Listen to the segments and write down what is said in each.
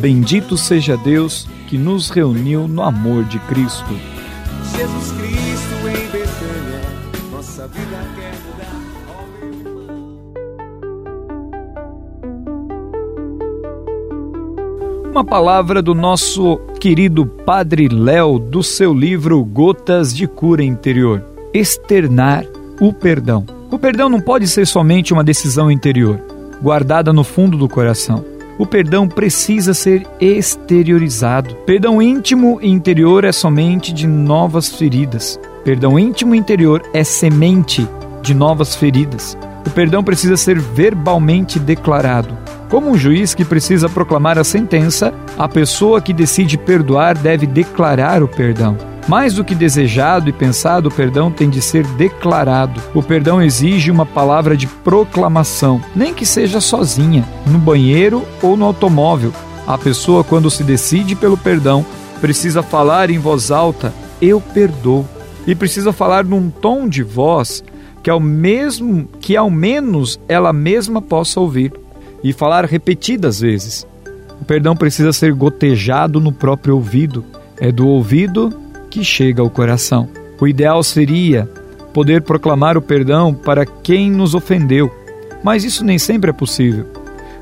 Bendito seja Deus que nos reuniu no amor de Cristo. Jesus Cristo em Betânia, nossa vida quer mudar. Uma palavra do nosso querido Padre Léo, do seu livro Gotas de Cura Interior. Externar o perdão. O perdão não pode ser somente uma decisão interior, guardada no fundo do coração. O perdão precisa ser exteriorizado. Perdão íntimo e interior é somente de novas feridas. Perdão íntimo e interior é semente de novas feridas. O perdão precisa ser verbalmente declarado. Como um juiz que precisa proclamar a sentença, a pessoa que decide perdoar deve declarar o perdão. Mais do que desejado e pensado, o perdão tem de ser declarado. O perdão exige uma palavra de proclamação, nem que seja sozinha, no banheiro ou no automóvel. A pessoa, quando se decide pelo perdão, precisa falar em voz alta: Eu perdoo. E precisa falar num tom de voz que ao mesmo que ao menos ela mesma possa ouvir e falar repetidas vezes. O perdão precisa ser gotejado no próprio ouvido. É do ouvido que chega ao coração. O ideal seria poder proclamar o perdão para quem nos ofendeu, mas isso nem sempre é possível.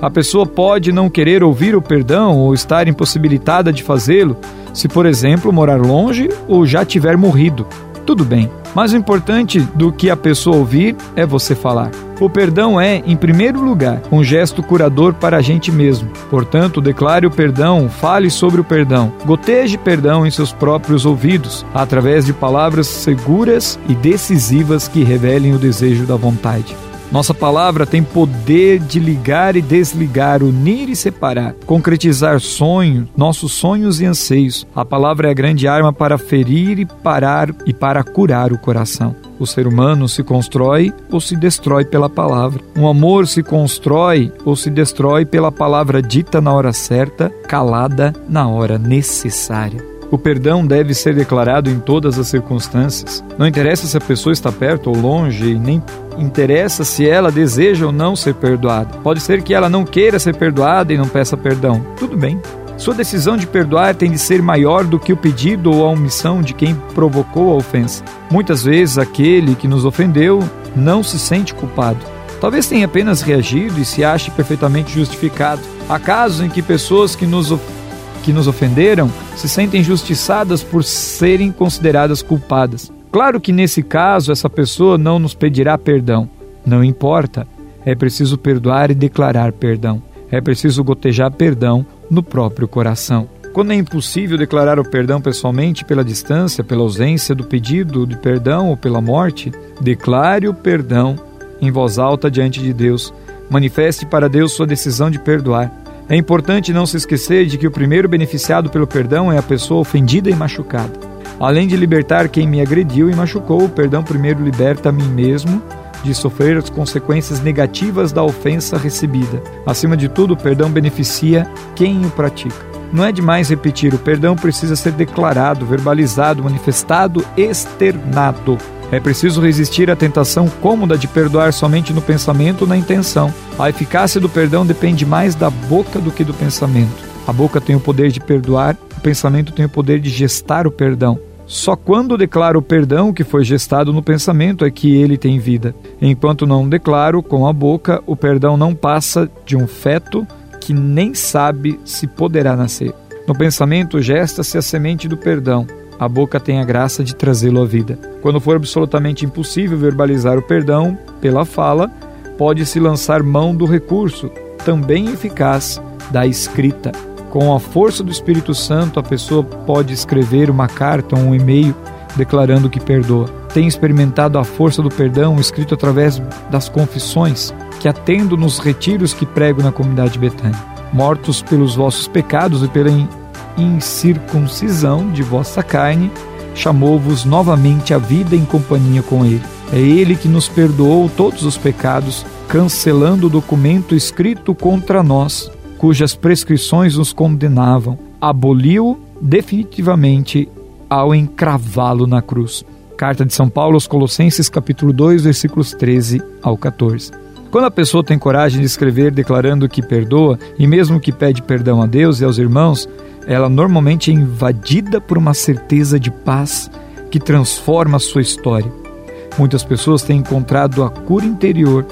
A pessoa pode não querer ouvir o perdão ou estar impossibilitada de fazê-lo se, por exemplo, morar longe ou já tiver morrido. Tudo bem, mas o importante do que a pessoa ouvir é você falar. O perdão é, em primeiro lugar, um gesto curador para a gente mesmo. Portanto, declare o perdão, fale sobre o perdão, goteje perdão em seus próprios ouvidos, através de palavras seguras e decisivas que revelem o desejo da vontade. Nossa palavra tem poder de ligar e desligar, unir e separar, concretizar sonhos, nossos sonhos e anseios. A palavra é a grande arma para ferir e parar e para curar o coração. O ser humano se constrói ou se destrói pela palavra. Um amor se constrói ou se destrói pela palavra dita na hora certa, calada na hora necessária. O perdão deve ser declarado em todas as circunstâncias. Não interessa se a pessoa está perto ou longe, e nem interessa se ela deseja ou não ser perdoada. Pode ser que ela não queira ser perdoada e não peça perdão. Tudo bem. Sua decisão de perdoar tem de ser maior do que o pedido ou a omissão de quem provocou a ofensa. Muitas vezes aquele que nos ofendeu não se sente culpado. Talvez tenha apenas reagido e se ache perfeitamente justificado. Há casos em que pessoas que nos ofenderam que nos ofenderam se sentem injustiçadas por serem consideradas culpadas. Claro que nesse caso essa pessoa não nos pedirá perdão. Não importa. É preciso perdoar e declarar perdão. É preciso gotejar perdão no próprio coração. Quando é impossível declarar o perdão pessoalmente pela distância, pela ausência do pedido de perdão ou pela morte, declare o perdão em voz alta diante de Deus. Manifeste para Deus sua decisão de perdoar. É importante não se esquecer de que o primeiro beneficiado pelo perdão é a pessoa ofendida e machucada. Além de libertar quem me agrediu e machucou, o perdão primeiro liberta a mim mesmo de sofrer as consequências negativas da ofensa recebida. Acima de tudo, o perdão beneficia quem o pratica. Não é demais repetir, o perdão precisa ser declarado, verbalizado, manifestado, externado. É preciso resistir à tentação cômoda de perdoar somente no pensamento ou na intenção. A eficácia do perdão depende mais da boca do que do pensamento. A boca tem o poder de perdoar, o pensamento tem o poder de gestar o perdão. Só quando declaro o perdão que foi gestado no pensamento é que ele tem vida. Enquanto não declaro com a boca, o perdão não passa de um feto que nem sabe se poderá nascer. No pensamento gesta-se a semente do perdão. A boca tem a graça de trazê-lo à vida. Quando for absolutamente impossível verbalizar o perdão pela fala, pode-se lançar mão do recurso, também eficaz, da escrita. Com a força do Espírito Santo, a pessoa pode escrever uma carta ou um e-mail declarando que perdoa. Tem experimentado a força do perdão escrito através das confissões que atendo nos retiros que prego na comunidade Betânia mortos pelos vossos pecados e pela incircuncisão de vossa carne, chamou-vos novamente à vida em companhia com ele. É ele que nos perdoou todos os pecados, cancelando o documento escrito contra nós, cujas prescrições nos condenavam, aboliu definitivamente ao encravá-lo na cruz. Carta de São Paulo aos Colossenses, capítulo 2, versículos 13 ao 14. Quando a pessoa tem coragem de escrever declarando que perdoa e mesmo que pede perdão a Deus e aos irmãos, ela normalmente é invadida por uma certeza de paz que transforma a sua história. Muitas pessoas têm encontrado a cura interior,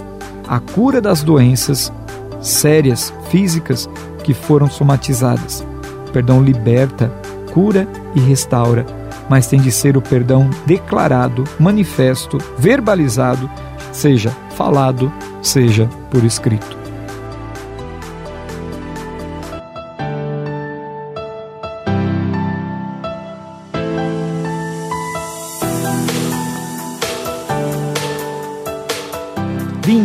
a cura das doenças sérias, físicas que foram somatizadas. O perdão liberta, cura e restaura, mas tem de ser o perdão declarado, manifesto, verbalizado, seja falado seja por escrito.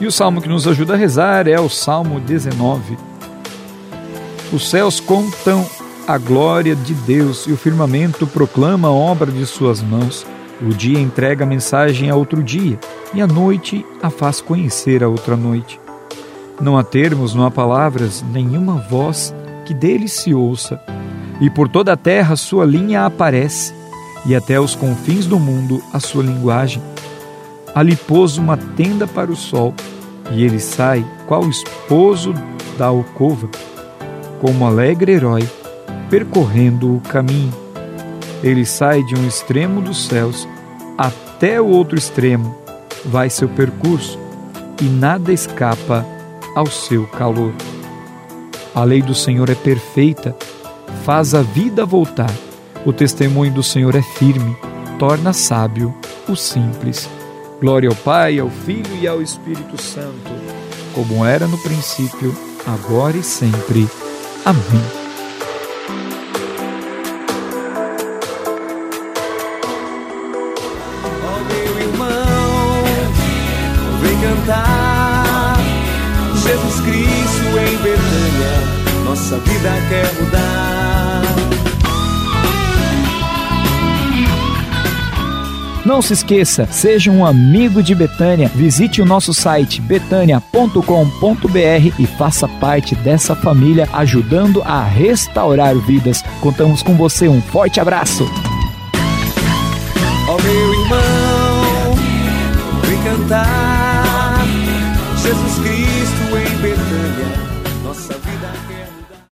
E o salmo que nos ajuda a rezar é o Salmo 19. Os céus contam a glória de Deus e o firmamento proclama a obra de suas mãos. O dia entrega mensagem a outro dia, e a noite a faz conhecer a outra noite. Não há termos, não há palavras, nenhuma voz que dele se ouça, e por toda a terra sua linha aparece, e até os confins do mundo a sua linguagem. Ali pôs uma tenda para o sol, e ele sai, qual esposo da alcova, como alegre herói, percorrendo o caminho ele sai de um extremo dos céus até o outro extremo, vai seu percurso e nada escapa ao seu calor. A lei do Senhor é perfeita, faz a vida voltar. O testemunho do Senhor é firme, torna sábio o simples. Glória ao Pai, ao Filho e ao Espírito Santo, como era no princípio, agora e sempre. Amém. cantar. Jesus Cristo em Betânia, nossa vida quer mudar. Não se esqueça, seja um amigo de Betânia. Visite o nosso site betânia.com.br e faça parte dessa família ajudando a restaurar vidas. Contamos com você. Um forte abraço.